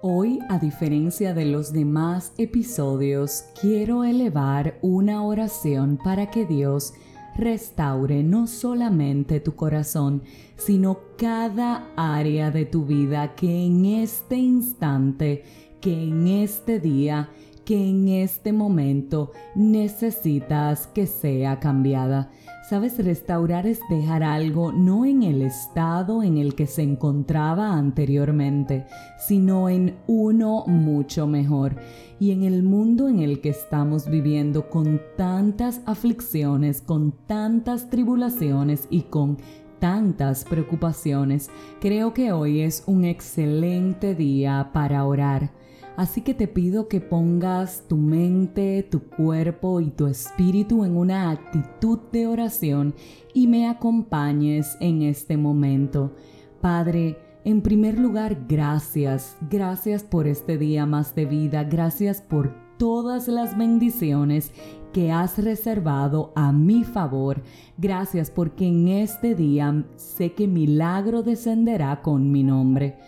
Hoy, a diferencia de los demás episodios, quiero elevar una oración para que Dios restaure no solamente tu corazón, sino cada área de tu vida que en este instante, que en este día, que en este momento necesitas que sea cambiada. Sabes, restaurar es dejar algo no en el estado en el que se encontraba anteriormente, sino en uno mucho mejor. Y en el mundo en el que estamos viviendo con tantas aflicciones, con tantas tribulaciones y con tantas preocupaciones, creo que hoy es un excelente día para orar Así que te pido que pongas tu mente, tu cuerpo y tu espíritu en una actitud de oración y me acompañes en este momento. Padre, en primer lugar, gracias. Gracias por este día más de vida. Gracias por todas las bendiciones que has reservado a mi favor. Gracias porque en este día sé que milagro descenderá con mi nombre.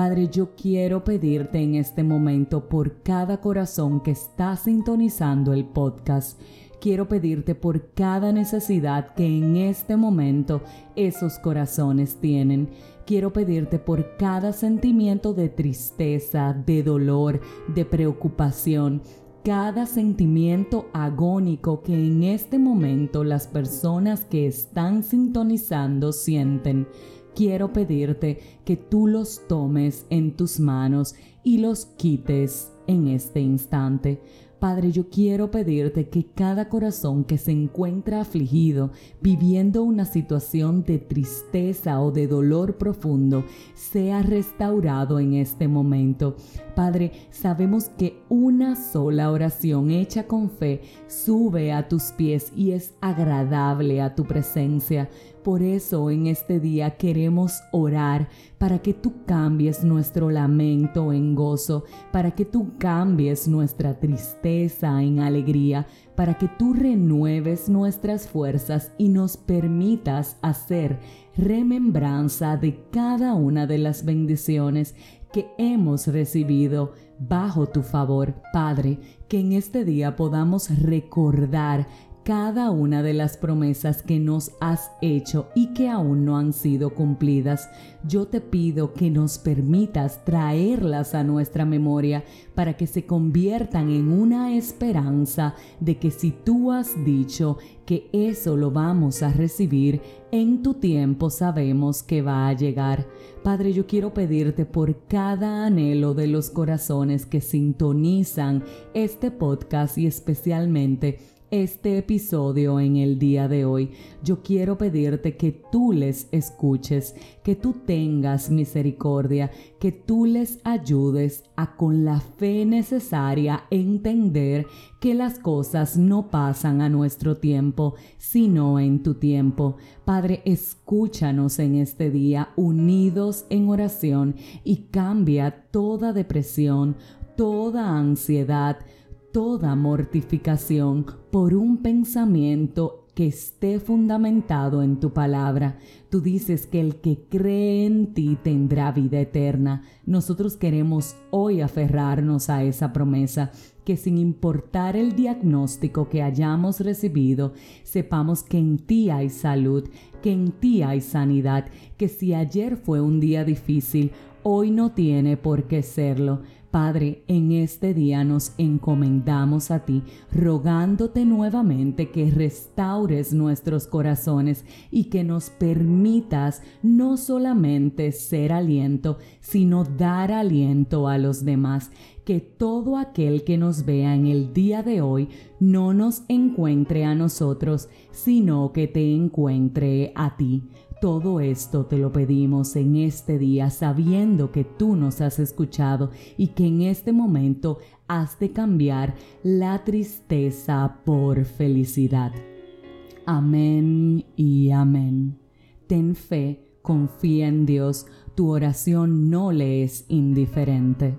Padre, yo quiero pedirte en este momento por cada corazón que está sintonizando el podcast. Quiero pedirte por cada necesidad que en este momento esos corazones tienen. Quiero pedirte por cada sentimiento de tristeza, de dolor, de preocupación, cada sentimiento agónico que en este momento las personas que están sintonizando sienten quiero pedirte que tú los tomes en tus manos y los quites en este instante. Padre, yo quiero pedirte que cada corazón que se encuentra afligido, viviendo una situación de tristeza o de dolor profundo, sea restaurado en este momento. Padre, sabemos que una sola oración hecha con fe sube a tus pies y es agradable a tu presencia. Por eso en este día queremos orar para que tú cambies nuestro lamento en gozo, para que tú cambies nuestra tristeza en alegría, para que tú renueves nuestras fuerzas y nos permitas hacer remembranza de cada una de las bendiciones que hemos recibido bajo tu favor, Padre, que en este día podamos recordar cada una de las promesas que nos has hecho y que aún no han sido cumplidas. Yo te pido que nos permitas traerlas a nuestra memoria para que se conviertan en una esperanza de que si tú has dicho que eso lo vamos a recibir, en tu tiempo sabemos que va a llegar. Padre, yo quiero pedirte por cada anhelo de los corazones que sintonizan este podcast y especialmente este episodio en el día de hoy, yo quiero pedirte que tú les escuches, que tú tengas misericordia, que tú les ayudes a con la fe necesaria entender que las cosas no pasan a nuestro tiempo, sino en tu tiempo. Padre, escúchanos en este día unidos en oración y cambia toda depresión, toda ansiedad, toda mortificación por un pensamiento que esté fundamentado en tu palabra. Tú dices que el que cree en ti tendrá vida eterna. Nosotros queremos hoy aferrarnos a esa promesa, que sin importar el diagnóstico que hayamos recibido, sepamos que en ti hay salud, que en ti hay sanidad, que si ayer fue un día difícil, hoy no tiene por qué serlo Padre, en este día nos encomendamos a ti, rogándote nuevamente que restaures nuestros corazones y que nos permitas no solamente ser aliento, sino dar aliento a los demás. Que todo aquel que nos vea en el día de hoy no nos encuentre a nosotros, sino que te encuentre a ti. Todo esto te lo pedimos en este día sabiendo que tú nos has escuchado y que en este momento has de cambiar la tristeza por felicidad. Amén y amén. Ten fe, confía en Dios, tu oración no le es indiferente.